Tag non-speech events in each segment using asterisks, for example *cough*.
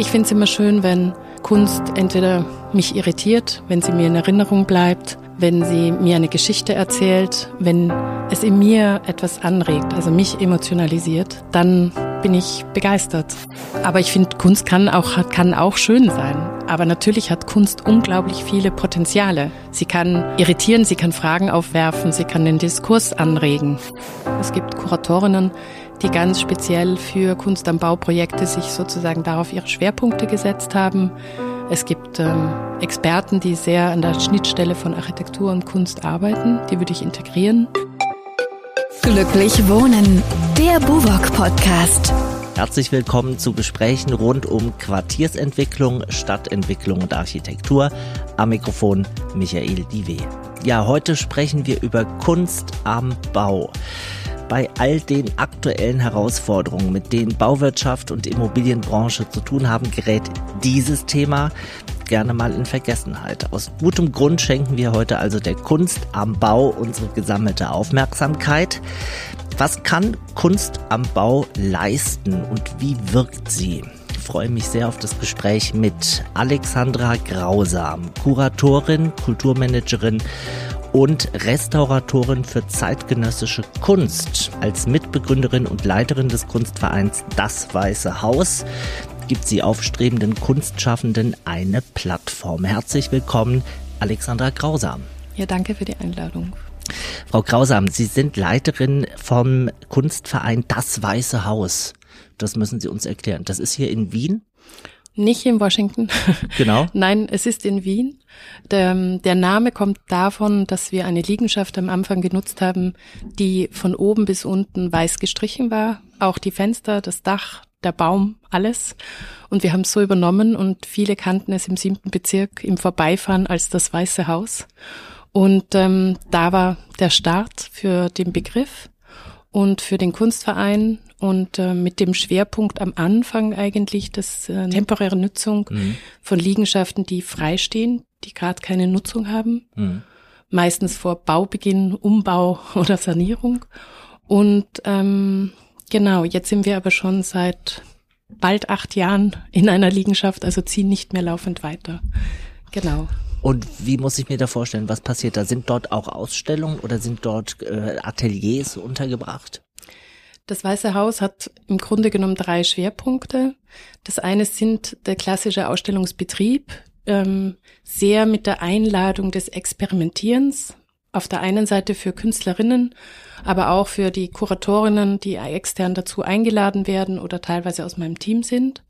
Ich finde es immer schön, wenn Kunst entweder mich irritiert, wenn sie mir in Erinnerung bleibt, wenn sie mir eine Geschichte erzählt, wenn es in mir etwas anregt, also mich emotionalisiert, dann bin ich begeistert. Aber ich finde, Kunst kann auch, kann auch schön sein. Aber natürlich hat Kunst unglaublich viele Potenziale. Sie kann irritieren, sie kann Fragen aufwerfen, sie kann den Diskurs anregen. Es gibt Kuratorinnen, die ganz speziell für Kunst am Bau-Projekte sich sozusagen darauf ihre Schwerpunkte gesetzt haben. Es gibt ähm, Experten, die sehr an der Schnittstelle von Architektur und Kunst arbeiten. Die würde ich integrieren. Glücklich Wohnen, der Buwok Podcast. Herzlich willkommen zu Gesprächen rund um Quartiersentwicklung, Stadtentwicklung und Architektur. Am Mikrofon Michael Diwe. Ja, heute sprechen wir über Kunst am Bau bei all den aktuellen Herausforderungen, mit denen Bauwirtschaft und Immobilienbranche zu tun haben, gerät dieses Thema gerne mal in Vergessenheit. Aus gutem Grund schenken wir heute also der Kunst am Bau unsere gesammelte Aufmerksamkeit. Was kann Kunst am Bau leisten und wie wirkt sie? Ich freue mich sehr auf das Gespräch mit Alexandra Grausam, Kuratorin, Kulturmanagerin und Restauratorin für zeitgenössische Kunst. Als Mitbegründerin und Leiterin des Kunstvereins Das Weiße Haus gibt sie aufstrebenden Kunstschaffenden eine Plattform. Herzlich willkommen, Alexandra Grausam. Ja, danke für die Einladung. Frau Grausam, Sie sind Leiterin vom Kunstverein Das Weiße Haus. Das müssen Sie uns erklären. Das ist hier in Wien? Nicht in Washington. *laughs* Genau. Nein, es ist in Wien. Der, der Name kommt davon, dass wir eine Liegenschaft am Anfang genutzt haben, die von oben bis unten weiß gestrichen war. Auch die Fenster, das Dach, der Baum, alles. Und wir haben es so übernommen und viele kannten es im siebten Bezirk im Vorbeifahren als das Weiße Haus. Und ähm, da war der Start für den Begriff und für den Kunstverein und äh, mit dem Schwerpunkt am Anfang eigentlich das äh, temporäre Nutzung mhm. von Liegenschaften, die freistehen, die gerade keine Nutzung haben, mhm. meistens vor Baubeginn, Umbau *laughs* oder Sanierung. Und ähm, genau, jetzt sind wir aber schon seit bald acht Jahren in einer Liegenschaft, also ziehen nicht mehr laufend weiter. Genau. Und wie muss ich mir da vorstellen, was passiert da? Sind dort auch Ausstellungen oder sind dort äh, Ateliers untergebracht? Das Weiße Haus hat im Grunde genommen drei Schwerpunkte. Das eine sind der klassische Ausstellungsbetrieb, ähm, sehr mit der Einladung des Experimentierens. Auf der einen Seite für Künstlerinnen, aber auch für die Kuratorinnen, die extern dazu eingeladen werden oder teilweise aus meinem Team sind.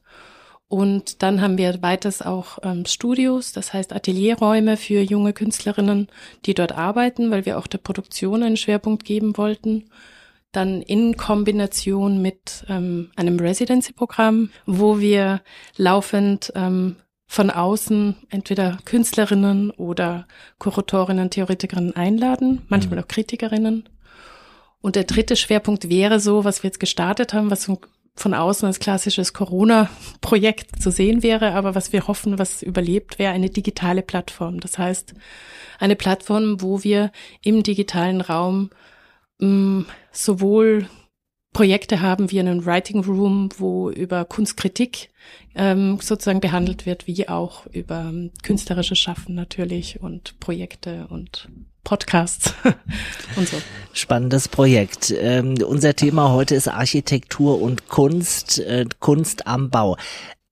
Und dann haben wir weiters auch ähm, Studios, das heißt Atelierräume für junge Künstlerinnen, die dort arbeiten, weil wir auch der Produktion einen Schwerpunkt geben wollten dann in Kombination mit ähm, einem Residency-Programm, wo wir laufend ähm, von außen entweder Künstlerinnen oder Kuratorinnen, Theoretikerinnen einladen, manchmal mhm. auch Kritikerinnen. Und der dritte Schwerpunkt wäre so, was wir jetzt gestartet haben, was von außen als klassisches Corona-Projekt zu sehen wäre, aber was wir hoffen, was überlebt, wäre eine digitale Plattform. Das heißt, eine Plattform, wo wir im digitalen Raum mh, mm, sowohl Projekte haben wie einen Writing Room, wo über Kunstkritik ähm, sozusagen behandelt wird, wie auch über ähm, künstlerisches Schaffen natürlich und Projekte und Podcasts *laughs* und so. Spannendes Projekt. Ähm, unser Thema heute ist Architektur und Kunst, äh, Kunst am Bau.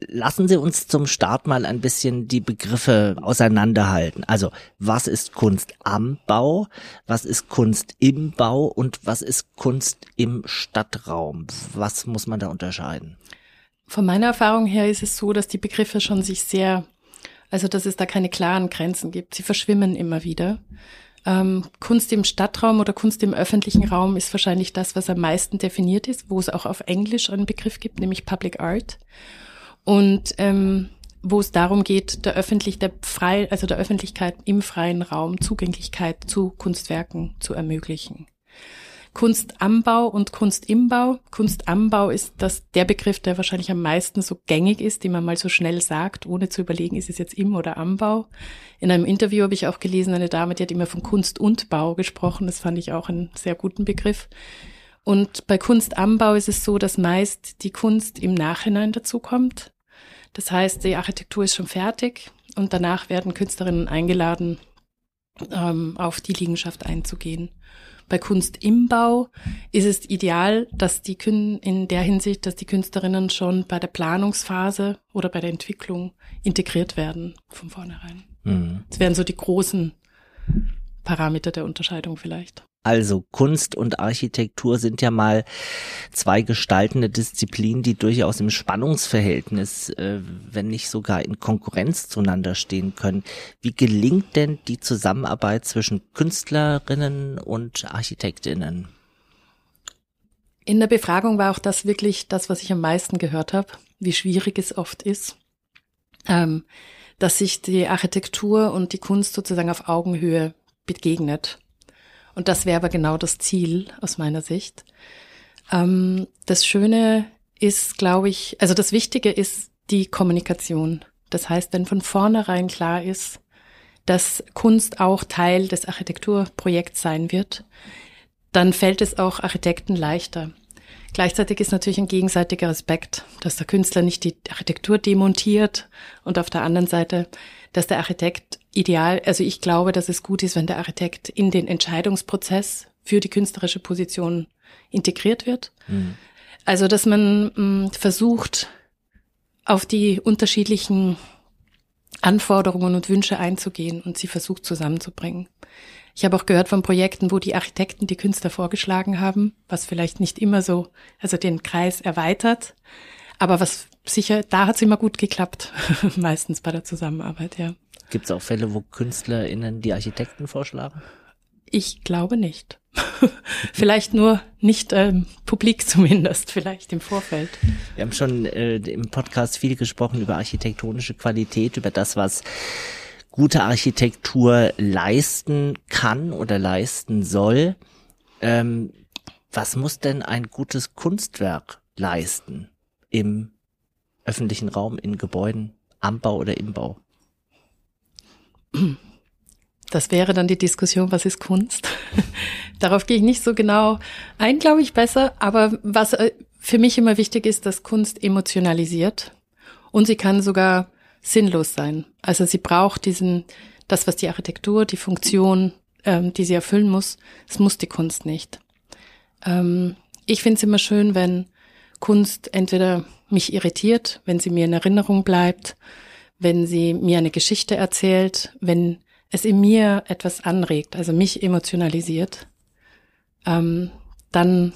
Lassen Sie uns zum Start mal ein bisschen die Begriffe auseinanderhalten. Also, was ist Kunst am Bau? Was ist Kunst im Bau? Und was ist Kunst im Stadtraum? Was muss man da unterscheiden? Von meiner Erfahrung her ist es so, dass die Begriffe schon sich sehr, also dass es da keine klaren Grenzen gibt. Sie verschwimmen immer wieder. Ähm, Kunst im Stadtraum oder Kunst im öffentlichen Raum ist wahrscheinlich das, was am meisten definiert ist, wo es auch auf Englisch einen Begriff gibt, nämlich Public Art und ähm, wo es darum geht, der öffentlich, der frei, also der Öffentlichkeit im freien Raum Zugänglichkeit zu Kunstwerken zu ermöglichen. Kunst am Bau und Kunst im Bau. Kunst am Bau ist das der Begriff, der wahrscheinlich am meisten so gängig ist, den man mal so schnell sagt, ohne zu überlegen, ist es jetzt im oder am Bau. In einem Interview habe ich auch gelesen, eine Dame, die hat immer von Kunst und Bau gesprochen. Das fand ich auch einen sehr guten Begriff. Und bei Kunst am Bau ist es so, dass meist die Kunst im Nachhinein dazu kommt. Das heißt, die Architektur ist schon fertig und danach werden Künstlerinnen eingeladen, ähm, auf die Liegenschaft einzugehen. Bei Kunst im Bau ist es ideal, dass die Kün in der Hinsicht, dass die Künstlerinnen schon bei der Planungsphase oder bei der Entwicklung integriert werden von vornherein. Mhm. Das wären so die großen Parameter der Unterscheidung vielleicht. Also Kunst und Architektur sind ja mal zwei gestaltende Disziplinen, die durchaus im Spannungsverhältnis, äh, wenn nicht sogar in Konkurrenz zueinander stehen können. Wie gelingt denn die Zusammenarbeit zwischen Künstlerinnen und Architektinnen? In der Befragung war auch das wirklich das, was ich am meisten gehört habe, wie schwierig es oft ist, ähm, dass sich die Architektur und die Kunst sozusagen auf Augenhöhe begegnet. Und das wäre aber genau das Ziel aus meiner Sicht. Ähm, das Schöne ist, glaube ich, also das Wichtige ist die Kommunikation. Das heißt, wenn von vornherein klar ist, dass Kunst auch Teil des Architekturprojekts sein wird, dann fällt es auch Architekten leichter. Gleichzeitig ist natürlich ein gegenseitiger Respekt, dass der Künstler nicht die Architektur demontiert und auf der anderen Seite, dass der Architekt ideal, also ich glaube, dass es gut ist, wenn der Architekt in den Entscheidungsprozess für die künstlerische Position integriert wird. Mhm. Also, dass man mh, mm, versucht, auf die unterschiedlichen Anforderungen und Wünsche einzugehen und sie versucht zusammenzubringen. Ich habe auch gehört von Projekten, wo die Architekten die Künstler vorgeschlagen haben, was vielleicht nicht immer so, also den Kreis erweitert, aber was sicher, da hat es immer gut geklappt, *laughs* meistens bei der Zusammenarbeit, ja. Gibt es auch Fälle, wo KünstlerInnen die Architekten vorschlagen? Ich glaube nicht. *laughs* vielleicht nur nicht ähm, publik *laughs* zumindest, vielleicht im Vorfeld. Wir haben schon äh, im Podcast viel gesprochen über architektonische Qualität, über das, was gute Architektur leisten kann oder leisten soll. Ähm, was muss denn ein gutes Kunstwerk leisten im öffentlichen Raum, in Gebäuden, am Bau oder im Bau? Das wäre dann die Diskussion, was ist Kunst? *laughs* Darauf gehe ich nicht so genau ein, glaube ich, besser. Aber was äh, für mich immer wichtig ist, dass Kunst emotionalisiert und sie kann sogar sinnlos sein. Also sie braucht diesen, das, was die Architektur, die Funktion, ähm, die sie erfüllen muss, das muss die Kunst nicht. Ähm, ich finde es immer schön, wenn Kunst entweder mich irritiert, wenn sie mir in Erinnerung bleibt, wenn sie mir eine Geschichte erzählt, wenn es in mir etwas anregt, also mich emotionalisiert, ähm, dann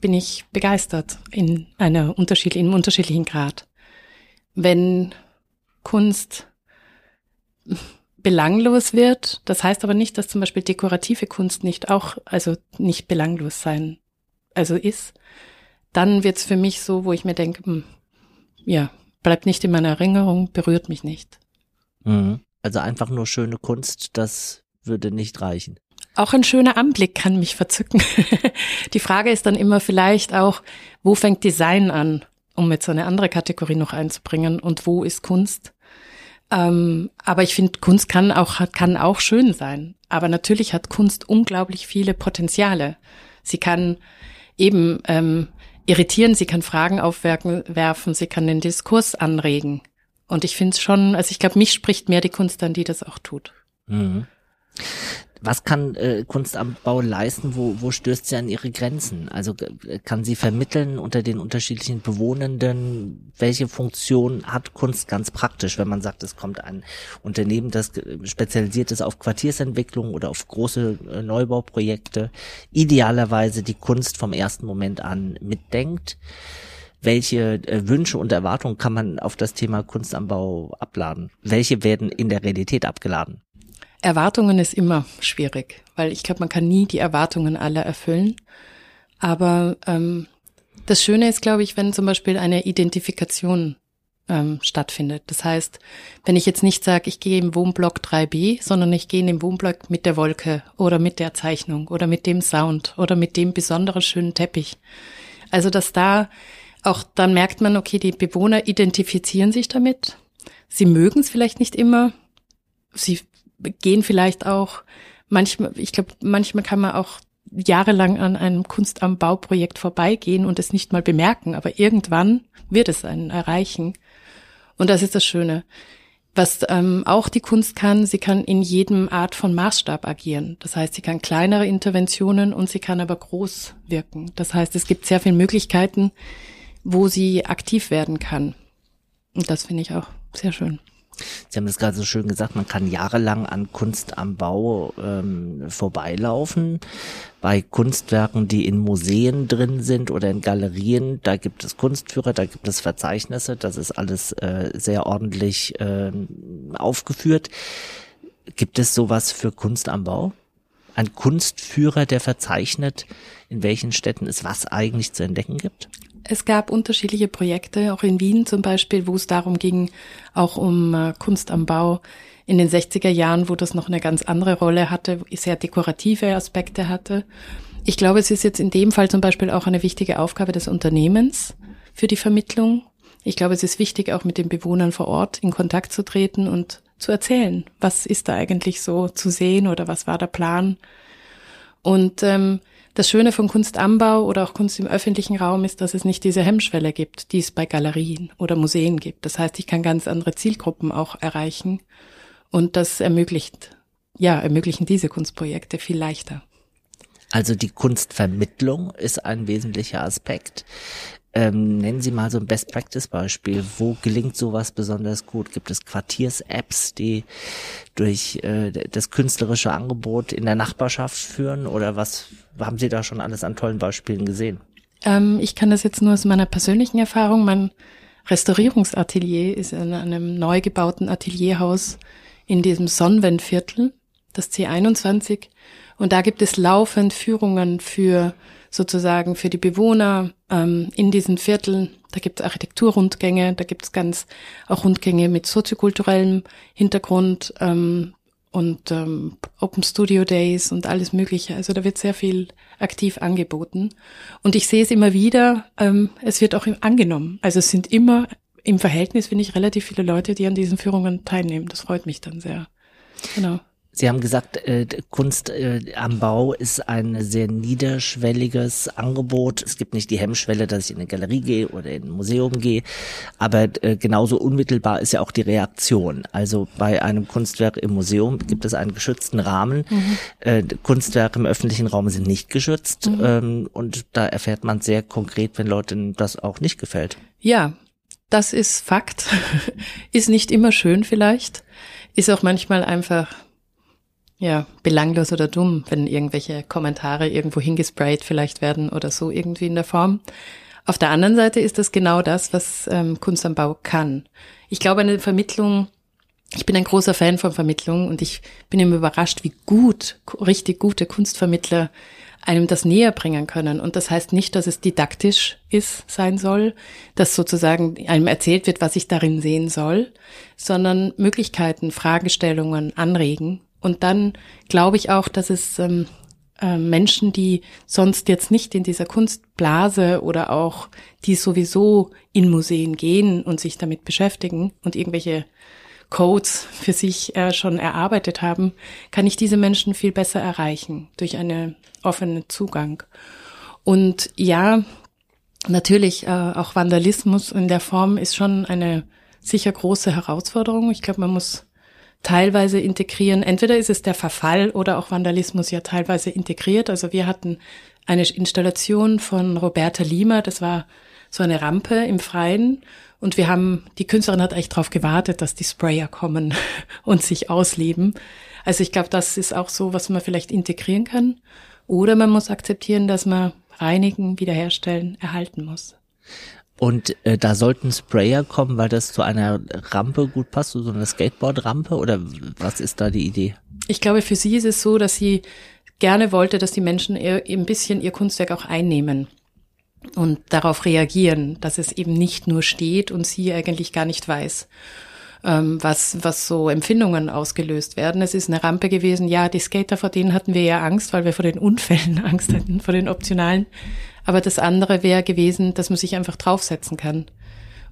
bin ich begeistert in einer unterschiedlichen, in einem unterschiedlichen Grad. Wenn Kunst belanglos wird, das heißt aber nicht, dass zum Beispiel dekorative Kunst nicht auch, also nicht belanglos sein, also ist, dann wird's für mich so, wo ich mir denke, hm, ja, bleibt nicht in meiner Erinnerung, berührt mich nicht. Mhm. Also einfach nur schöne Kunst, das würde nicht reichen. Auch ein schöner Anblick kann mich verzücken. *laughs* Die Frage ist dann immer vielleicht auch, wo fängt Design an, um jetzt so eine andere Kategorie noch einzubringen und wo ist Kunst? Ähm, aber ich finde, Kunst kann auch, kann auch schön sein. Aber natürlich hat Kunst unglaublich viele Potenziale. Sie kann eben ähm, irritieren, sie kann Fragen aufwerfen, sie kann den Diskurs anregen. Und ich finde es schon, also ich glaube, mich spricht mehr die Kunst an, die das auch tut. Mhm. Was kann äh, Kunst am Bau leisten? Wo, wo stößt sie an ihre Grenzen? Also kann sie vermitteln unter den unterschiedlichen Bewohnenden? Welche Funktion hat Kunst ganz praktisch, wenn man sagt, es kommt ein Unternehmen, das spezialisiert ist auf Quartiersentwicklung oder auf große äh, Neubauprojekte, idealerweise die Kunst vom ersten Moment an mitdenkt? welche äh, Wünsche und Erwartungen kann man auf das Thema Kunst am Bau abladen? Welche werden in der Realität abgeladen? Erwartungen ist immer schwierig, weil ich glaube, man kann nie die Erwartungen aller erfüllen. Aber ähm, das Schöne ist, glaube ich, wenn zum Beispiel eine Identifikation ähm, stattfindet. Das heißt, wenn ich jetzt nicht sage, ich gehe im Wohnblock 3b, sondern ich gehe in den Wohnblock mit der Wolke oder mit der Zeichnung oder mit dem Sound oder mit dem besonderen schönen Teppich. Also, dass da auch dann merkt man, okay, die Bewohner identifizieren sich damit. Sie mögen es vielleicht nicht immer. Sie gehen vielleicht auch manchmal, ich glaube, manchmal kann man auch jahrelang an einem Kunst am Bauprojekt vorbeigehen und es nicht mal bemerken, aber irgendwann wird es einen erreichen. Und das ist das Schöne. Was ähm, auch die Kunst kann, sie kann in jedem Art von Maßstab agieren. Das heißt, sie kann kleinere Interventionen und sie kann aber groß wirken. Das heißt, es gibt sehr viele Möglichkeiten, wo sie aktiv werden kann. Und das finde ich auch sehr schön. Sie haben das gerade so schön gesagt, man kann jahrelang an Kunst am Bau ähm, vorbeilaufen. Bei Kunstwerken, die in Museen drin sind oder in Galerien, da gibt es Kunstführer, da gibt es Verzeichnisse, das ist alles äh, sehr ordentlich äh, aufgeführt. Gibt es sowas für Kunst am Bau? Ein Kunstführer, der verzeichnet, in welchen Städten es was eigentlich zu entdecken gibt? Es gab unterschiedliche Projekte, auch in Wien zum Beispiel, wo es darum ging, auch um äh, Kunst am Bau in den 60er Jahren, wo das noch eine ganz andere Rolle hatte, sehr dekorative Aspekte hatte. Ich glaube, es ist jetzt in dem Fall zum Beispiel auch eine wichtige Aufgabe des Unternehmens für die Vermittlung. Ich glaube, es ist wichtig, auch mit den Bewohnern vor Ort in Kontakt zu treten und zu erzählen, was ist da eigentlich so zu sehen oder was war der Plan. Und ähm, das Schöne von Kunst am Bau oder auch Kunst im öffentlichen Raum ist, dass es nicht diese Hemmschwelle gibt, die es bei Galerien oder Museen gibt. Das heißt, ich kann ganz andere Zielgruppen auch erreichen und das ermöglicht, ja, ermöglichen diese Kunstprojekte viel leichter. Also die Kunstvermittlung ist ein wesentlicher Aspekt. Ähm, nennen Sie mal so ein Best-Practice-Beispiel. Wo gelingt sowas besonders gut? Gibt es Quartiers-Apps, die durch äh, das künstlerische Angebot in der Nachbarschaft führen? Oder was haben Sie da schon alles an tollen Beispielen gesehen? Ähm, ich kann das jetzt nur aus meiner persönlichen Erfahrung. Mein Restaurierungsatelier ist in einem neu gebauten Atelierhaus in diesem Sonnenwendviertel, das C21. Und da gibt es laufend Führungen für sozusagen für die Bewohner ähm, in diesen Vierteln. Da gibt es Architekturrundgänge, da gibt es ganz auch Rundgänge mit soziokulturellem Hintergrund ähm, und ähm, Open Studio Days und alles Mögliche. Also da wird sehr viel aktiv angeboten. Und ich sehe es immer wieder, ähm, es wird auch angenommen. Also es sind immer im Verhältnis, finde ich, relativ viele Leute, die an diesen Führungen teilnehmen. Das freut mich dann sehr. Genau. Sie haben gesagt, äh, Kunst äh, am Bau ist ein sehr niederschwelliges Angebot. Es gibt nicht die Hemmschwelle, dass ich in eine Galerie gehe oder in ein Museum gehe, aber äh, genauso unmittelbar ist ja auch die Reaktion. Also bei einem Kunstwerk im Museum gibt es einen geschützten Rahmen. Mhm. Äh, Kunstwerke im öffentlichen Raum sind nicht geschützt mhm. ähm, und da erfährt man sehr konkret, wenn Leuten das auch nicht gefällt. Ja, das ist Fakt. *laughs* ist nicht immer schön vielleicht. Ist auch manchmal einfach ja, belanglos oder dumm, wenn irgendwelche Kommentare irgendwo hingesprayt vielleicht werden oder so irgendwie in der Form. Auf der anderen Seite ist das genau das, was ähm, Kunst am Bau kann. Ich glaube, eine Vermittlung, ich bin ein großer Fan von Vermittlung und ich bin immer überrascht, wie gut, richtig gute Kunstvermittler einem das näher bringen können. Und das heißt nicht, dass es didaktisch ist, sein soll, dass sozusagen einem erzählt wird, was ich darin sehen soll, sondern Möglichkeiten, Fragestellungen anregen und dann glaube ich auch, dass es ähm, äh, Menschen, die sonst jetzt nicht in dieser Kunstblase oder auch die sowieso in Museen gehen und sich damit beschäftigen und irgendwelche Codes für sich äh, schon erarbeitet haben, kann ich diese Menschen viel besser erreichen durch einen offenen Zugang. Und ja, natürlich äh, auch Vandalismus in der Form ist schon eine sicher große Herausforderung. Ich glaube, man muss teilweise integrieren. Entweder ist es der Verfall oder auch Vandalismus ja teilweise integriert. Also wir hatten eine Installation von Roberta Lima, das war so eine Rampe im Freien. Und wir haben, die Künstlerin hat eigentlich darauf gewartet, dass die Sprayer kommen *laughs* und sich ausleben. Also ich glaube, das ist auch so, was man vielleicht integrieren kann. Oder man muss akzeptieren, dass man reinigen, wiederherstellen, erhalten muss. Und äh, da sollten Sprayer kommen, weil das zu einer Rampe gut passt, so eine Skateboard-Rampe oder was ist da die Idee? Ich glaube, für sie ist es so, dass sie gerne wollte, dass die Menschen ihr, ein bisschen ihr Kunstwerk auch einnehmen und darauf reagieren, dass es eben nicht nur steht und sie eigentlich gar nicht weiß, ähm, was, was so Empfindungen ausgelöst werden. Es ist eine Rampe gewesen. Ja, die Skater, vor denen hatten wir ja Angst, weil wir vor den Unfällen *laughs* Angst hatten, vor den optionalen. Aber das andere wäre gewesen, dass man sich einfach draufsetzen kann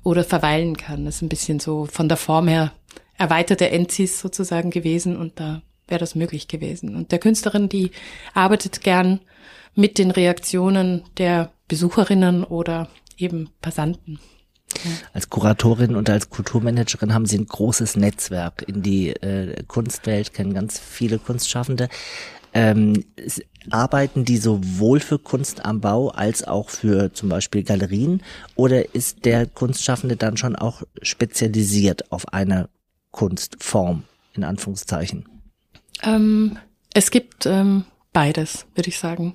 oder verweilen kann. Das ist ein bisschen so von der Form her erweiterte Enzis sozusagen gewesen und da wäre das möglich gewesen. Und der Künstlerin, die arbeitet gern mit den Reaktionen der Besucherinnen oder eben Passanten. Als Kuratorin und als Kulturmanagerin haben Sie ein großes Netzwerk in die äh, Kunstwelt, kennen ganz viele Kunstschaffende. Ähm, arbeiten die sowohl für Kunst am Bau als auch für zum Beispiel Galerien oder ist der Kunstschaffende dann schon auch spezialisiert auf eine Kunstform, in Anführungszeichen? Ähm, es gibt ähm, beides, würde ich sagen.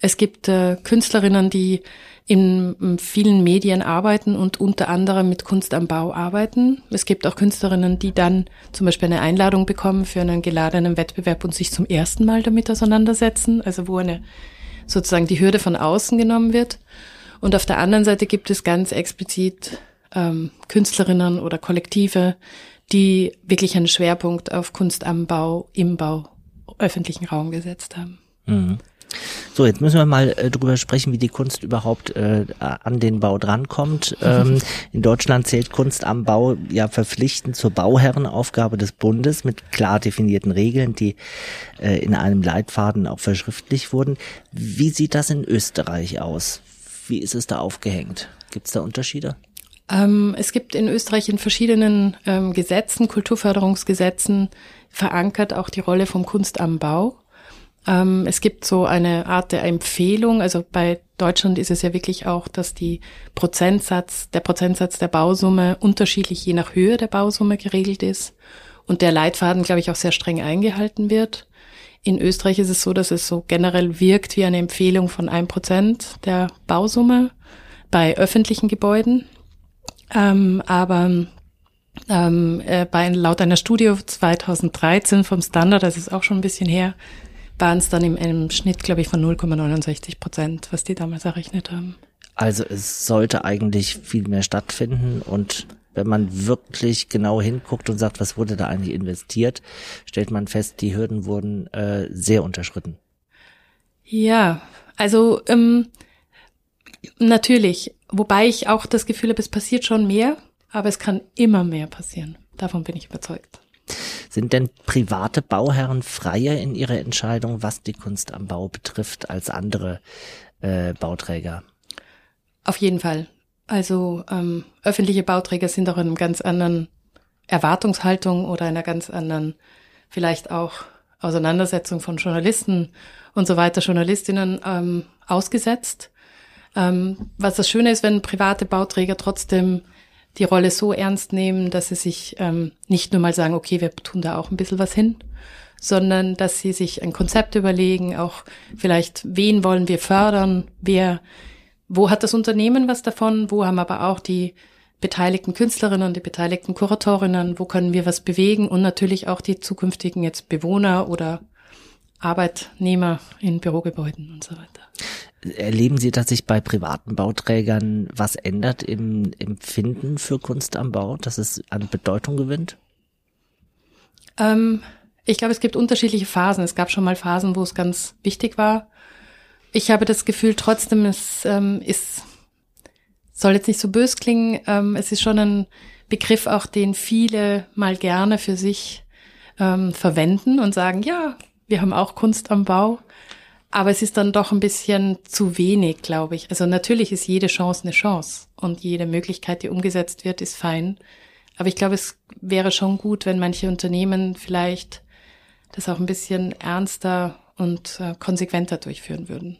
Es gibt äh, Künstlerinnen, die in vielen Medien arbeiten und unter anderem mit Kunst am Bau arbeiten. Es gibt auch Künstlerinnen, die dann zum Beispiel eine Einladung bekommen für einen geladenen Wettbewerb und sich zum ersten Mal damit auseinandersetzen, also wo eine sozusagen die Hürde von außen genommen wird. Und auf der anderen Seite gibt es ganz explizit ähm, Künstlerinnen oder Kollektive, die wirklich einen Schwerpunkt auf Kunst am Bau, im Bau, öffentlichen Raum gesetzt haben. Mhm. So, jetzt müssen wir mal äh, drüber sprechen, wie die Kunst überhaupt äh, an den Bau drankommt. Ähm, *laughs* in Deutschland zählt Kunst am Bau ja verpflichtend zur Bauherrenaufgabe des Bundes mit klar definierten Regeln, die äh, in einem Leitfaden auch verschriftlich wurden. Wie sieht das in Österreich aus? Wie ist es da aufgehängt? Gibt es da Unterschiede? Ähm, es gibt in Österreich in verschiedenen ähm, Gesetzen, Kulturförderungsgesetzen, verankert auch die Rolle vom Kunst am Bau. Ähm, es gibt so eine Art der Empfehlung. Also bei Deutschland ist es ja wirklich auch, dass die Prozentsatz, der Prozentsatz der Bausumme unterschiedlich je nach Höhe der Bausumme geregelt ist und der Leitfaden, glaube ich, auch sehr streng eingehalten wird. In Österreich ist es so, dass es so generell wirkt wie eine Empfehlung von ein Prozent der Bausumme bei öffentlichen Gebäuden. Ähm, aber ähm, äh, bei, laut einer Studie 2013 vom Standard, das ist auch schon ein bisschen her, waren es dann im, im Schnitt, glaube ich, von 0,69 Prozent, was die damals errechnet haben. Also es sollte eigentlich viel mehr stattfinden und wenn man wirklich genau hinguckt und sagt, was wurde da eigentlich investiert, stellt man fest, die Hürden wurden äh, sehr unterschritten. Ja, also ähm, natürlich, wobei ich auch das Gefühl habe, es passiert schon mehr, aber es kann immer mehr passieren. Davon bin ich überzeugt. Sind denn private Bauherren freier in ihrer Entscheidung, was die Kunst am Bau betrifft, als andere äh, Bauträger? Auf jeden Fall. Also ähm, öffentliche Bauträger sind auch in einem ganz anderen Erwartungshaltung oder einer ganz anderen, vielleicht auch Auseinandersetzung von Journalisten und so weiter, Journalistinnen ähm, ausgesetzt. Ähm, was das Schöne ist, wenn private Bauträger trotzdem die Rolle so ernst nehmen, dass sie sich ähm, nicht nur mal sagen, okay, wir tun da auch ein bisschen was hin, sondern dass sie sich ein Konzept überlegen, auch vielleicht, wen wollen wir fördern, wer, wo hat das Unternehmen was davon, wo haben aber auch die beteiligten Künstlerinnen und die beteiligten Kuratorinnen, wo können wir was bewegen und natürlich auch die zukünftigen jetzt Bewohner oder Arbeitnehmer in Bürogebäuden und so weiter. Erleben Sie, dass sich bei privaten Bauträgern was ändert im Empfinden für Kunst am Bau, dass es an Bedeutung gewinnt? Ähm, ich glaube, es gibt unterschiedliche Phasen. Es gab schon mal Phasen, wo es ganz wichtig war. Ich habe das Gefühl, trotzdem, es ähm, ist, soll jetzt nicht so bös klingen, ähm, es ist schon ein Begriff auch, den viele mal gerne für sich ähm, verwenden und sagen, ja, wir haben auch Kunst am Bau. Aber es ist dann doch ein bisschen zu wenig, glaube ich. Also natürlich ist jede Chance eine Chance und jede Möglichkeit, die umgesetzt wird, ist fein. Aber ich glaube, es wäre schon gut, wenn manche Unternehmen vielleicht das auch ein bisschen ernster und äh, konsequenter durchführen würden.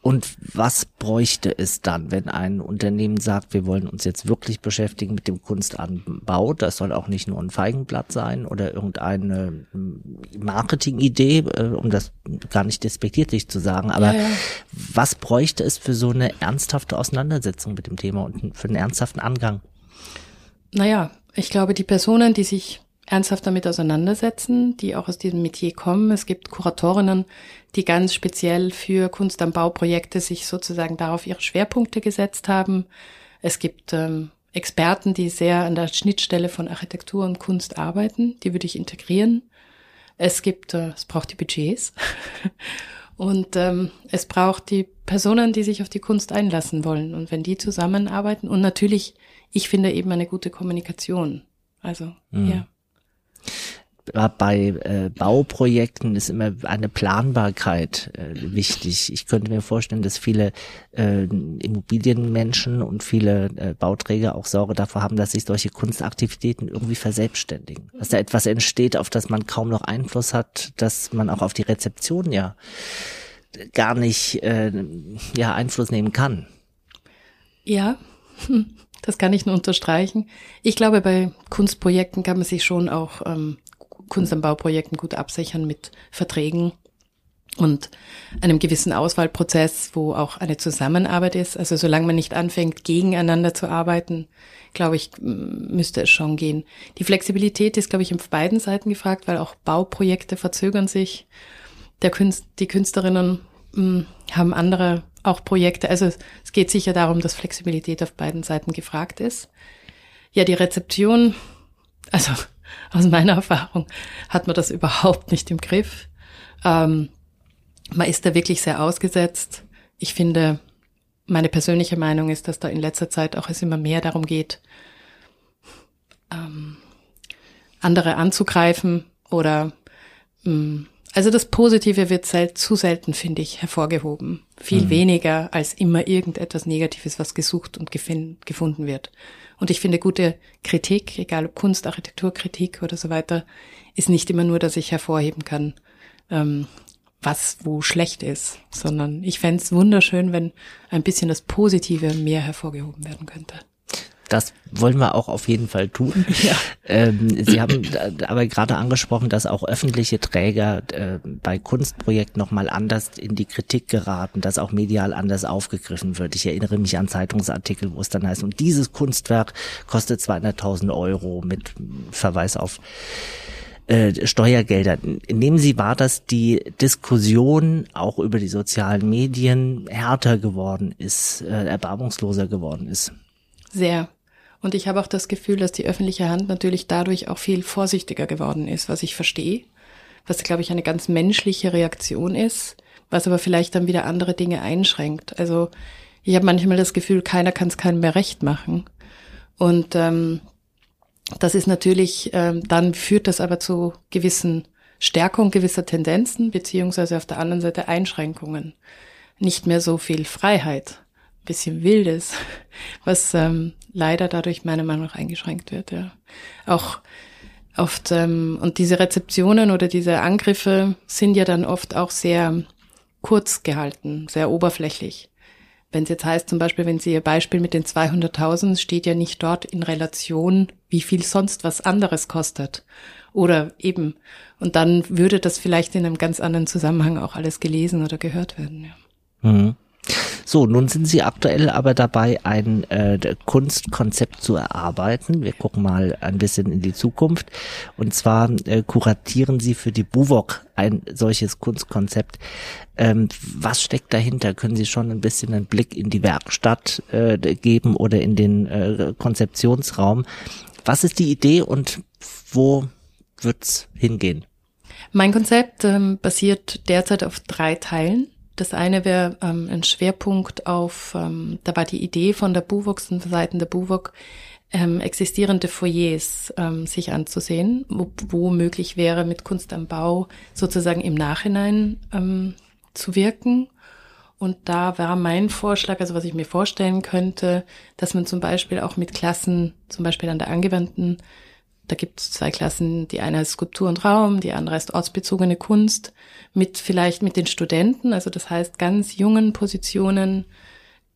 Und was bräuchte es dann, wenn ein Unternehmen sagt, wir wollen uns jetzt wirklich beschäftigen mit dem Kunstanbau? Das soll auch nicht nur ein Feigenblatt sein oder irgendeine hm, Marketingidee, äh, um das gar nicht despektierlich zu sagen. Aber ja, ja. was bräuchte es für so eine ernsthafte Auseinandersetzung mit dem Thema und für einen ernsthaften Angang? Naja, ich glaube, die Personen, die sich ernsthaft damit auseinandersetzen, die auch aus diesem Metier kommen. Es gibt Kuratorinnen, die ganz speziell für Kunst am Bauprojekte sich sozusagen darauf ihre Schwerpunkte gesetzt haben. Es gibt ähm, Experten, die sehr an der Schnittstelle von Architektur und Kunst arbeiten. Die würde ich integrieren. Es gibt, äh, es braucht die Budgets. *laughs* und ähm, es braucht die Personen, die sich auf die Kunst einlassen wollen. Und wenn die zusammenarbeiten und natürlich, ich finde eben eine gute Kommunikation. Also, mhm. ja. Bei äh, Bauprojekten ist immer eine Planbarkeit äh, wichtig. Ich könnte mir vorstellen, dass viele äh, Immobilienmenschen und viele äh, Bauträger auch Sorge davor haben, dass sich solche Kunstaktivitäten irgendwie verselbstständigen. Dass da etwas entsteht, auf das man kaum noch Einfluss hat, dass man auch auf die Rezeption ja gar nicht äh, ja Einfluss nehmen kann. Ja, *laughs* das kann ich nur unterstreichen. Ich glaube, bei Kunstprojekten kann man sich schon auch ähm, Kunst am Bauprojekten gut absichern mit Verträgen und einem gewissen Auswahlprozess, wo auch eine Zusammenarbeit ist. Also solange man nicht anfängt, gegeneinander zu arbeiten, glaube ich, müsste es schon gehen. Die Flexibilität ist, glaube ich, auf beiden Seiten gefragt, weil auch Bauprojekte verzögern sich. Der Künst, die Künstlerinnen mh, haben andere auch Projekte. Also es geht sicher darum, dass Flexibilität auf beiden Seiten gefragt ist. Ja, die Rezeption, also *laughs* aus meiner Erfahrung hat man das überhaupt nicht im Griff. Ähm, man ist da wirklich sehr ausgesetzt. Ich finde, meine persönliche Meinung ist, dass da in letzter Zeit auch es immer mehr darum geht, ähm, andere anzugreifen oder mh, mm, also das Positive wird sel zu selten, finde ich, hervorgehoben. Viel mhm. weniger als immer irgendetwas Negatives, was gesucht und gefunden wird. Und ich finde, gute Kritik, egal ob Kunst, Architekturkritik oder so weiter, ist nicht immer nur, dass ich hervorheben kann, ähm, was wo schlecht ist, sondern ich fände wunderschön, wenn ein bisschen das Positive mehr hervorgehoben werden könnte. Das wollen wir auch auf jeden Fall tun. *laughs* Ja. Ähm, Sie haben aber gerade angesprochen, dass auch öffentliche Träger äh, bei Kunstprojekten nochmal anders in die Kritik geraten, dass auch medial anders aufgegriffen wird. Ich erinnere mich an Zeitungsartikel, wo es dann heißt, und dieses Kunstwerk kostet 200.000 Euro mit Verweis auf äh, Steuergelder. Nehmen Sie wahr, dass die Diskussion auch über die sozialen Medien härter geworden ist, äh, erbarmungsloser geworden ist? Sehr. Und ich habe auch das Gefühl, dass die öffentliche Hand natürlich dadurch auch viel vorsichtiger geworden ist, was ich verstehe, was, glaube ich, eine ganz menschliche Reaktion ist, was aber vielleicht dann wieder andere Dinge einschränkt. Also ich habe manchmal das Gefühl, keiner kann es keinem mehr recht machen. Und ähm, das ist natürlich, ähm, dann führt das aber zu gewissen Stärkung gewisser Tendenzen, beziehungsweise auf der anderen Seite Einschränkungen. Nicht mehr so viel Freiheit, bisschen Wildes, *laughs* was ähm, leider dadurch meiner Meinung nach eingeschränkt wird, ja. Auch oft, ähm, und diese Rezeptionen oder diese Angriffe sind ja dann oft auch sehr kurz gehalten, sehr oberflächlich. Wenn es jetzt heißt, zum Beispiel, wenn Sie Ihr Beispiel mit den 200.000 steht ja nicht dort in Relation, wie viel sonst was anderes kostet. Oder eben. Und dann würde das vielleicht in einem ganz anderen Zusammenhang auch alles gelesen oder gehört werden, ja. Mhm. So, nun sind Sie aktuell aber dabei, ein äh, Kunstkonzept zu erarbeiten. Wir gucken mal ein bisschen in die Zukunft. Und zwar äh, kuratieren Sie für die BUWOG ein solches Kunstkonzept. Ähm, was steckt dahinter? Können Sie schon ein bisschen einen Blick in die Werkstatt äh, geben oder in den äh, Konzeptionsraum? Was ist die Idee und wo wird's hingehen? Mein Konzept ähm, basiert derzeit auf drei Teilen. Das eine wäre ähm, ein Schwerpunkt auf, ähm, da war die Idee von der BUWOG, von Seiten der BUWOG, ähm, existierende Foyers ähm, sich anzusehen, wo, wo möglich wäre, mit Kunst am Bau sozusagen im Nachhinein ähm, zu wirken. Und da war mein Vorschlag, also was ich mir vorstellen könnte, dass man zum Beispiel auch mit Klassen, zum Beispiel an der angewandten da gibt es zwei Klassen. Die eine ist Skulptur und Raum, die andere ist ortsbezogene Kunst. Mit vielleicht mit den Studenten, also das heißt ganz jungen Positionen,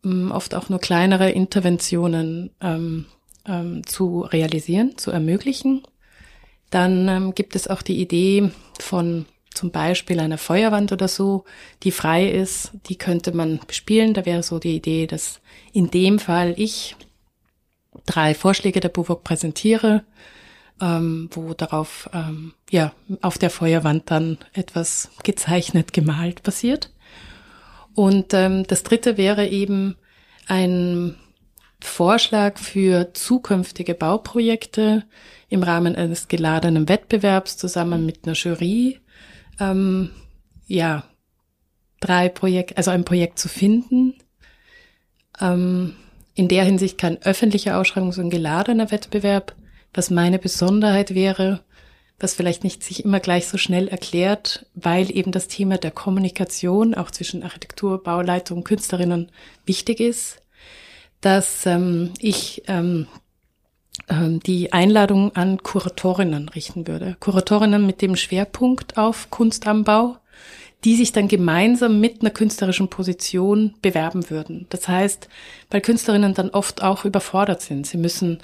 ähm, oft auch nur kleinere Interventionen ähm, ähm, zu realisieren, zu ermöglichen. Dann ähm, gibt es auch die Idee von zum Beispiel einer Feuerwand oder so, die frei ist, die könnte man bespielen. Da wäre so die Idee, dass in dem Fall ich drei Vorschläge der BUWOG präsentiere ähm, wo darauf ähm, ja auf der Feuerwand dann etwas gezeichnet, gemalt passiert. Und ähm, das dritte wäre eben ein Vorschlag für zukünftige Bauprojekte im Rahmen eines geladenen Wettbewerbs zusammen mit einer Jury. Ähm, ja, drei Projekte, also ein Projekt zu finden. Ähm, in der Hinsicht kein öffentlicher Ausschreibung, sondern geladener Wettbewerb, was meine Besonderheit wäre, was vielleicht nicht sich immer gleich so schnell erklärt, weil eben das Thema der Kommunikation auch zwischen Architektur, Bauleitung, Künstlerinnen wichtig ist, dass ähm, ich ähm, ähm, die Einladung an Kuratorinnen richten würde. Kuratorinnen mit dem Schwerpunkt auf Kunst am Bau, die sich dann gemeinsam mit einer künstlerischen Position bewerben würden. Das heißt, weil Künstlerinnen dann oft auch überfordert sind. Sie müssen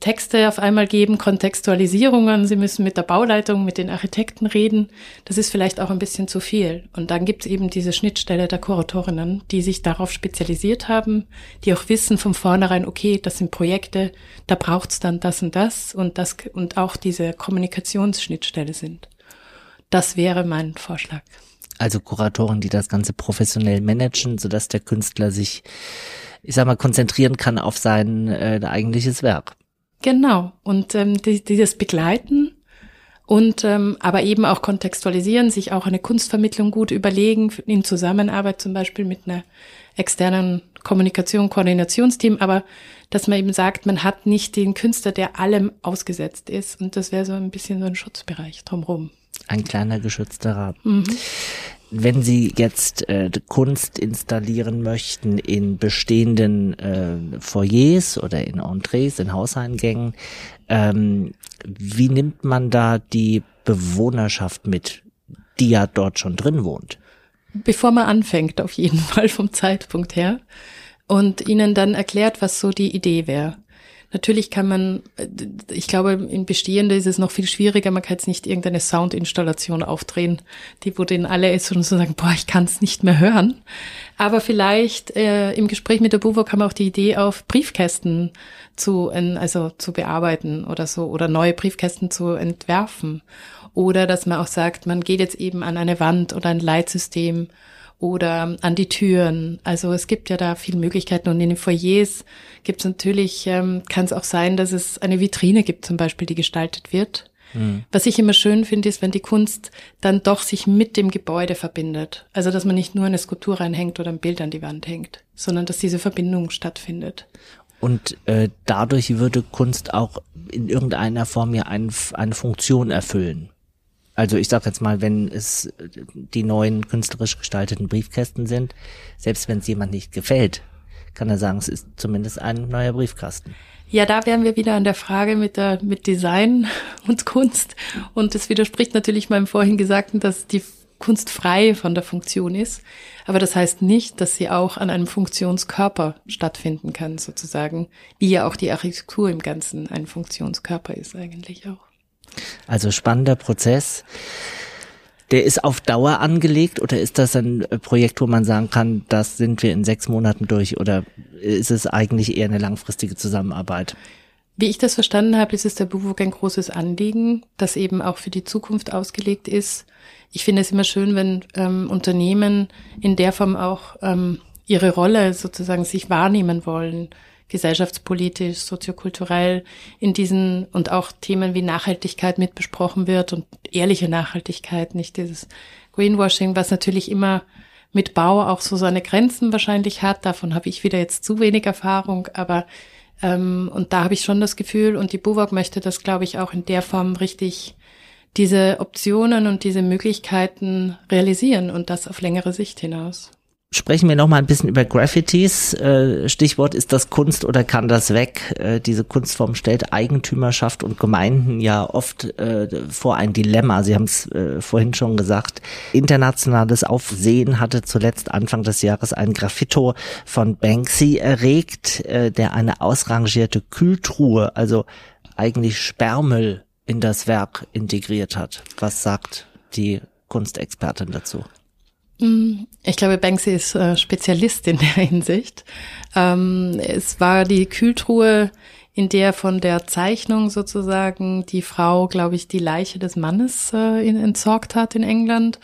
Texte auf einmal geben, Kontextualisierungen, sie müssen mit der Bauleitung, mit den Architekten reden. Das ist vielleicht auch ein bisschen zu viel. Und dann gibt es eben diese Schnittstelle der Kuratorinnen, die sich darauf spezialisiert haben, die auch wissen von vornherein, okay, das sind Projekte, da braucht's dann das und das und das und auch diese Kommunikationsschnittstelle sind. Das wäre mein Vorschlag. Also Kuratoren, die das Ganze professionell managen, sodass der Künstler sich, ich sag mal, konzentrieren kann auf sein äh, eigentliches Werk. Genau. Und ähm, die, dieses Begleiten und ähm, aber eben auch kontextualisieren, sich auch eine Kunstvermittlung gut überlegen, in Zusammenarbeit zum Beispiel mit einer externen Kommunikation, Koordinationsteam, aber dass man eben sagt, man hat nicht den Künstler, der allem ausgesetzt ist. Und das wäre so ein bisschen so ein Schutzbereich drumherum. Ein kleiner geschützter Rahmen. Mhm wenn Sie jetzt äh, Kunst installieren möchten in bestehenden äh, Foyers oder in Entrees, in Hauseingängen, ähm, wie nimmt man da die Bewohnerschaft mit, die ja dort schon drin wohnt? Bevor man anfängt, auf jeden *laughs* Fall vom Zeitpunkt her und ihnen dann erklärt, was so die Idee wäre. Natürlich kann man, ich glaube, in Bestehende ist es noch viel schwieriger. Man kann jetzt nicht irgendeine Soundinstallation aufdrehen, die wo denen alle ist und so sagen, boah, ich kann es nicht mehr hören. Aber vielleicht äh, im Gespräch mit der BUWO kam auch die Idee auf, Briefkästen zu, also zu bearbeiten oder so oder neue Briefkästen zu entwerfen. Oder dass man auch sagt, man geht jetzt eben an eine Wand oder ein Leitsystem oder an die Türen. Also es gibt ja da viele Möglichkeiten und in den Foyers gibt es natürlich, ähm, kann es auch sein, dass es eine Vitrine gibt zum Beispiel, die gestaltet wird. Mhm. Was ich immer schön finde, ist, wenn die Kunst dann doch sich mit dem Gebäude verbindet. Also dass man nicht nur eine Skulptur reinhängt oder ein Bild an die Wand hängt, sondern dass diese Verbindung stattfindet. Und äh, dadurch würde Kunst auch in irgendeiner Form ja ein, eine Funktion erfüllen. Also ich sag jetzt mal, wenn es die neuen künstlerisch gestalteten Briefkästen sind, selbst wenn es jemand nicht gefällt, kann er sagen, es ist zumindest ein neuer Briefkasten. Ja, da wären wir wieder an der Frage mit der mit Design und Kunst und es widerspricht natürlich meinem vorhin Gesagten, dass die Kunst frei von der Funktion ist, aber das heißt nicht, dass sie auch an einem Funktionskörper stattfinden kann, sozusagen, wie ja auch die Architektur im Ganzen ein Funktionskörper ist eigentlich auch. Also spannender Prozess. Der ist auf Dauer angelegt oder ist das ein Projekt, wo man sagen kann, das sind wir in sechs Monaten durch oder ist es eigentlich eher eine langfristige Zusammenarbeit? Wie ich das verstanden habe, ist es der BUWOG ein großes Anliegen, das eben auch für die Zukunft ausgelegt ist. Ich finde es immer schön, wenn ähm, Unternehmen in der Form auch ähm, ihre Rolle sozusagen sich wahrnehmen wollen gesellschaftspolitisch, soziokulturell in diesen und auch Themen wie Nachhaltigkeit mit besprochen wird und ehrliche Nachhaltigkeit, nicht dieses Greenwashing, was natürlich immer mit Bau auch so seine Grenzen wahrscheinlich hat. Davon habe ich wieder jetzt zu wenig Erfahrung, aber ähm, und da habe ich schon das Gefühl, und die BUWOG möchte das, glaube ich, auch in der Form richtig diese Optionen und diese Möglichkeiten realisieren und das auf längere Sicht hinaus. Sprechen wir noch mal ein bisschen über Graffitis. Äh, Stichwort ist das Kunst oder kann das weg? Äh, diese Kunstform stellt Eigentümerschaft und Gemeinden ja oft äh, vor ein Dilemma. Sie haben es vorhin schon gesagt. Internationales Aufsehen hatte zuletzt Anfang des Jahres ein Graffito von Banksy erregt, der eine ausrangierte Kühltruhe, also eigentlich Sperrmüll in das Werk integriert hat. Was sagt die Kunstexpertin dazu? Ich glaube, Banksy ist äh, Spezialist in der *laughs* Hinsicht. Ähm, es war die Kühltruhe, in der von der Zeichnung sozusagen die Frau, glaube ich, die Leiche des Mannes äh, entsorgt hat in England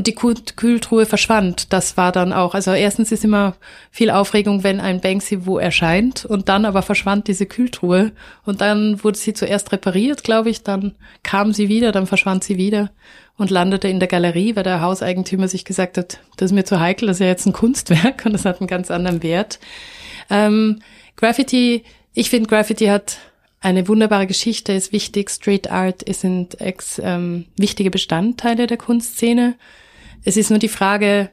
und die Kühltruhe verschwand. Das war dann auch, also erstens ist immer viel Aufregung, wenn ein Banksy wo erscheint und dann aber verschwand diese Kühltruhe und dann wurde sie zuerst repariert, glaube ich, dann kam sie wieder, dann verschwand sie wieder und landete in der Galerie, weil der Hauseigentümer sich gesagt hat, das ist mir zu heikel, das ist ja jetzt ein Kunstwerk *laughs* und das hat einen ganz anderen Wert. Ähm, Graffiti, ich finde, Graffiti hat eine wunderbare Geschichte ist wichtig. Street Art sind ex, ähm, wichtige Bestandteile der Kunstszene. Es ist nur die Frage,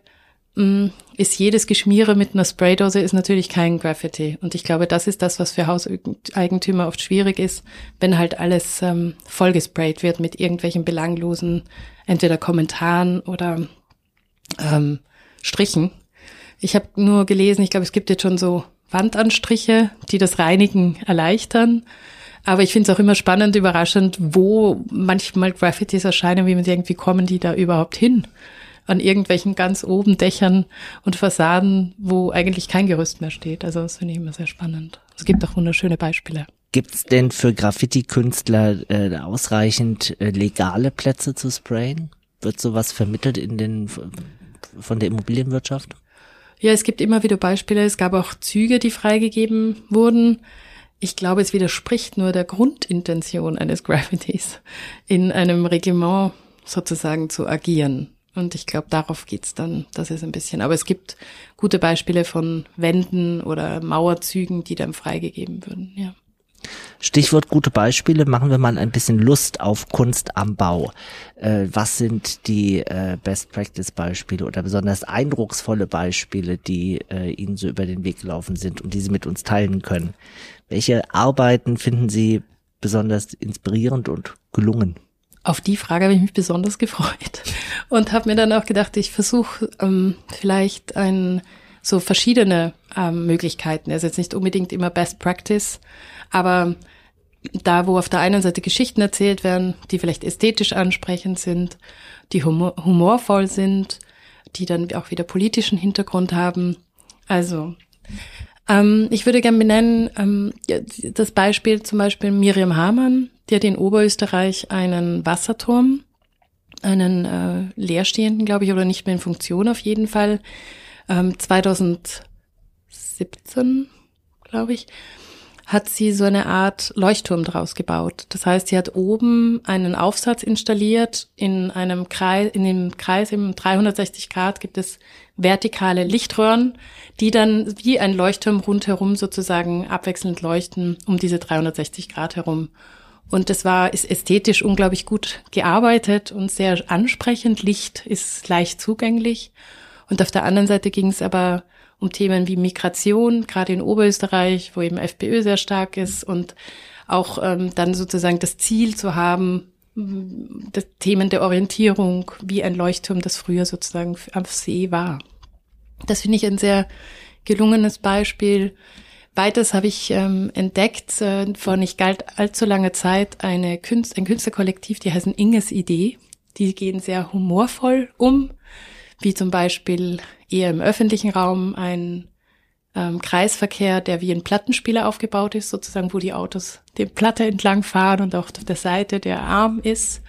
mm, ist jedes Geschmiere mit einer Spraydose ist natürlich kein Graffiti. Und ich glaube, das ist das, was für Hauseigentümer oft schwierig ist, wenn halt alles ähm, vollgesprayt wird mit irgendwelchen belanglosen, entweder Kommentaren oder ähm, Strichen. Ich habe nur gelesen, ich glaube, es gibt jetzt schon so Wandanstriche, die das Reinigen erleichtern. Aber ich finde es auch immer spannend, überraschend, wo manchmal Graffitis erscheinen, wie man irgendwie kommen die da überhaupt hin? An irgendwelchen ganz oben Dächern und Fassaden, wo eigentlich kein Gerüst mehr steht. Also das finde ich immer sehr spannend. Es gibt auch wunderschöne Beispiele. Gibt es denn für Graffiti-Künstler äh, ausreichend äh, legale Plätze zu sprayen? Wird sowas vermittelt in den von der Immobilienwirtschaft? Ja, es gibt immer wieder Beispiele. Es gab auch Züge, die freigegeben wurden. Ich glaube, es widerspricht nur der Grundintention eines *laughs* Graffitis, in einem Regiment sozusagen zu agieren. Und ich glaube, darauf geht's dann. Das ist ein bisschen. Aber es gibt gute Beispiele von Wänden oder Mauerzügen, die dann freigegeben würden, ja. Stichwort gute Beispiele, machen wir mal ein bisschen Lust auf Kunst am Bau. Äh, was sind die äh, Best Practice Beispiele oder besonders eindrucksvolle Beispiele, die äh, Ihnen so über den Weg gelaufen sind und die Sie mit uns teilen können? Welche Arbeiten finden Sie besonders inspirierend und gelungen? Auf die Frage habe ich mich besonders gefreut *laughs* und habe mir dann auch gedacht, ich versuche ähm, vielleicht ein so verschiedene ähm, Möglichkeiten. Ist jetzt nicht unbedingt immer Best Practice, aber da, wo auf der einen Seite Geschichten erzählt werden, die vielleicht ästhetisch ansprechend sind, die humor humorvoll sind, die dann auch wieder politischen Hintergrund haben. Also, ähm, ich würde gerne benennen, ähm, das Beispiel zum Beispiel Miriam Hamann, die hat in Oberösterreich einen Wasserturm, einen äh, leerstehenden, glaube ich, oder nicht mehr in Funktion auf jeden Fall, ähm, 2017, glaube ich, hat sie so eine Art Leuchtturm draus gebaut. Das heißt, sie hat oben einen Aufsatz installiert. In einem Kreis, in dem Kreis im 360 Grad gibt es vertikale Lichtröhren, die dann wie ein Leuchtturm rundherum sozusagen abwechselnd leuchten um diese 360 Grad herum. Und das war, ist ästhetisch unglaublich gut gearbeitet und sehr ansprechend. Licht ist leicht zugänglich. Und auf der anderen Seite ging es aber um Themen wie Migration, gerade in Oberösterreich, wo eben FPÖ sehr stark ist und auch ähm, dann sozusagen das Ziel zu haben, Themen der Orientierung, wie ein Leuchtturm, das früher sozusagen am See war. Das finde ich ein sehr gelungenes Beispiel. Weiters habe ich ähm, entdeckt, äh, vor nicht allzu langer Zeit, eine Künst, ein Künstlerkollektiv, die heißen Inges Idee. Die gehen sehr humorvoll um wie zum Beispiel eher im öffentlichen Raum ein ähm, Kreisverkehr, der wie ein Plattenspieler aufgebaut ist, sozusagen, wo die Autos die Platte entlang fahren und auch auf der Seite der Arm ist.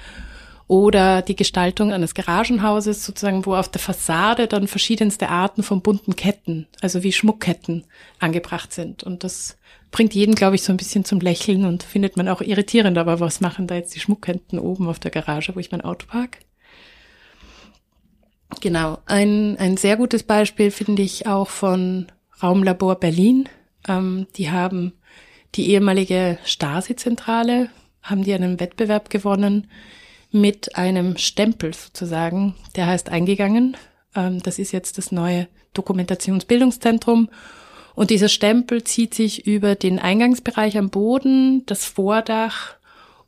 Oder die Gestaltung eines Garagenhauses, sozusagen, wo auf der Fassade dann verschiedenste Arten von bunten Ketten, also wie Schmuckketten, angebracht sind. Und das bringt jeden, glaube ich, so ein bisschen zum Lächeln und findet man auch irritierend. Aber was machen da jetzt die Schmuckketten oben auf der Garage, wo ich mein Auto park? Genau, ein, ein sehr gutes Beispiel finde ich auch von Raumlabor Berlin. Ähm, die haben die ehemalige Stasi-Zentrale, haben die einen Wettbewerb gewonnen mit einem Stempel sozusagen, der heißt eingegangen. Ähm, das ist jetzt das neue Dokumentationsbildungszentrum. Und dieser Stempel zieht sich über den Eingangsbereich am Boden, das Vordach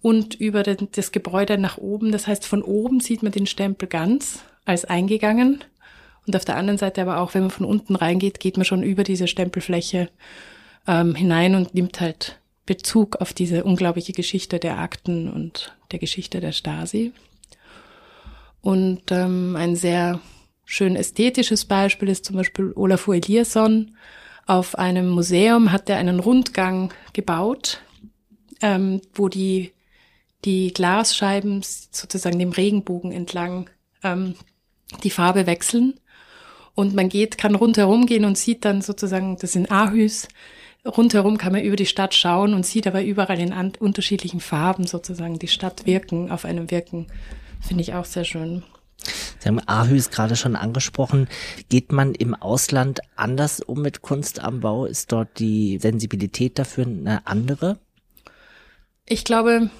und über den, das Gebäude nach oben. Das heißt, von oben sieht man den Stempel ganz als eingegangen. Und auf der anderen Seite aber auch, wenn man von unten reingeht, geht man schon über diese Stempelfläche ähm, hinein und nimmt halt Bezug auf diese unglaubliche Geschichte der Akten und der Geschichte der Stasi. Und ähm, ein sehr schön ästhetisches Beispiel ist zum Beispiel Olafur Eliasson. Auf einem Museum hat er einen Rundgang gebaut, ähm, wo die, die Glasscheiben sozusagen dem Regenbogen entlang ähm, die Farbe wechseln. Und man geht, kann rundherum gehen und sieht dann sozusagen, das sind Ahüs, rundherum kann man über die Stadt schauen und sieht aber überall in unterschiedlichen Farben sozusagen die Stadt wirken, auf einem wirken. Finde ich auch sehr schön. Sie haben Ahüs gerade schon angesprochen. Geht man im Ausland anders um mit Kunst am Bau? Ist dort die Sensibilität dafür eine andere? Ich glaube,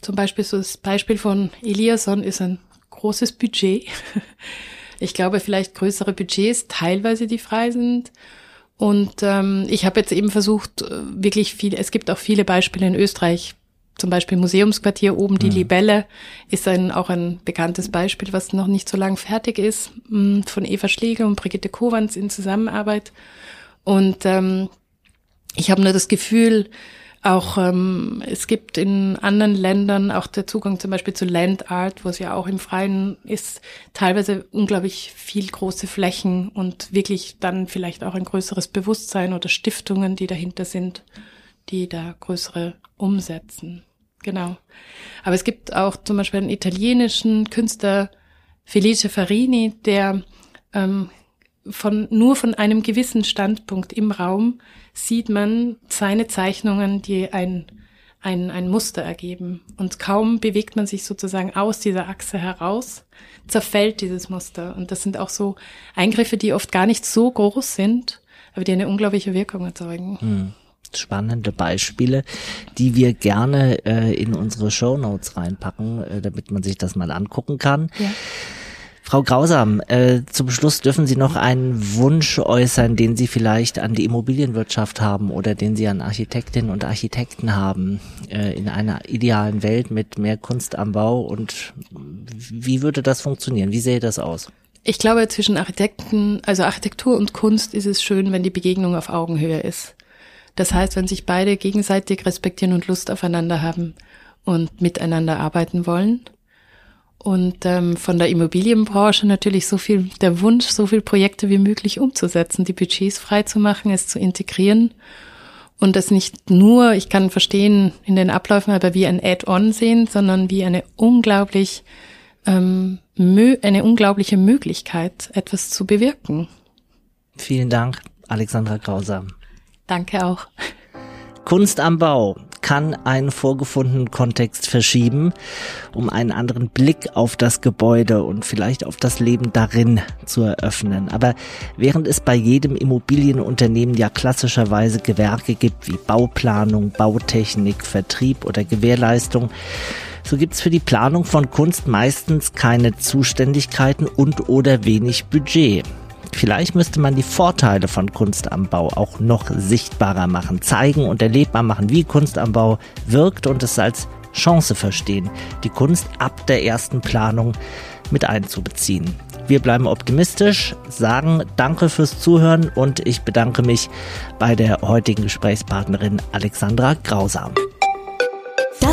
zum Beispiel so das Beispiel von Eliasson ist ein großes Budget. *laughs* Ich glaube, vielleicht größere Budgets, teilweise die frei sind. Und ähm, ich habe jetzt eben versucht, äh, wirklich viel, es gibt auch viele Beispiele in Österreich, zum Beispiel Museumsquartier oben, die mhm. Libelle ist ein, auch ein bekanntes Beispiel, was noch nicht so lang fertig ist, mm, von Eva Schlegel und Brigitte Kowans in Zusammenarbeit. Und ähm, ich habe nur das Gefühl, auch ähm, es gibt in anderen Ländern auch der Zugang zum Beispiel zu Land Art, wo es ja auch im Freien ist, teilweise unglaublich viel große Flächen und wirklich dann vielleicht auch ein größeres Bewusstsein oder Stiftungen, die dahinter sind, die da größere umsetzen. Genau. Aber es gibt auch zum Beispiel einen italienischen Künstler, Felice Farini, der ähm, von, nur von einem gewissen Standpunkt im Raum sieht man seine Zeichnungen, die ein, ein, ein Muster ergeben. Und kaum bewegt man sich sozusagen aus dieser Achse heraus, zerfällt dieses Muster. Und das sind auch so Eingriffe, die oft gar nicht so groß sind, aber die eine unglaubliche Wirkung erzeugen. Hm. Spannende Beispiele, die wir gerne äh, in unsere Show Notes reinpacken, äh, damit man sich das mal angucken kann. Ja. Frau Grausam, äh, zum Schluss dürfen Sie noch einen Wunsch äußern, den Sie vielleicht an die Immobilienwirtschaft haben oder den Sie an Architektinnen und Architekten haben, äh, in einer idealen Welt mit mehr Kunst am Bau und wie würde das funktionieren? Wie sähe das aus? Ich glaube, zwischen Architekten, also Architektur und Kunst ist es schön, wenn die Begegnung auf Augenhöhe ist. Das heißt, wenn sich beide gegenseitig respektieren und Lust aufeinander haben und miteinander arbeiten wollen. Und ähm, von der Immobilienbranche natürlich so viel der Wunsch, so viel Projekte wie möglich umzusetzen, die Budgets frei zu machen, es zu integrieren und das nicht nur, ich kann verstehen, in den Abläufen aber wie ein Add-on sehen, sondern wie eine unglaublich ähm, eine unglaubliche Möglichkeit, etwas zu bewirken. Vielen Dank, Alexandra Grausam. Danke auch. Kunst am Bau kann einen vorgefundenen Kontext verschieben, um einen anderen Blick auf das Gebäude und vielleicht auf das Leben darin zu eröffnen. Aber während es bei jedem Immobilienunternehmen ja klassischerweise Gewerke gibt wie Bauplanung, Bautechnik, Vertrieb oder Gewährleistung, so gibt's für die Planung von Kunst meistens keine Zuständigkeiten und oder wenig Budget. Vielleicht müsste man die Vorteile von Kunst am Bau auch noch sichtbarer machen, zeigen und erlebbar machen, wie Kunst am Bau wirkt und es als Chance verstehen, die Kunst ab der ersten Planung mit einzubeziehen. Wir bleiben optimistisch, sagen Danke fürs Zuhören und ich bedanke mich bei der heutigen Gesprächspartnerin Alexandra Grausam.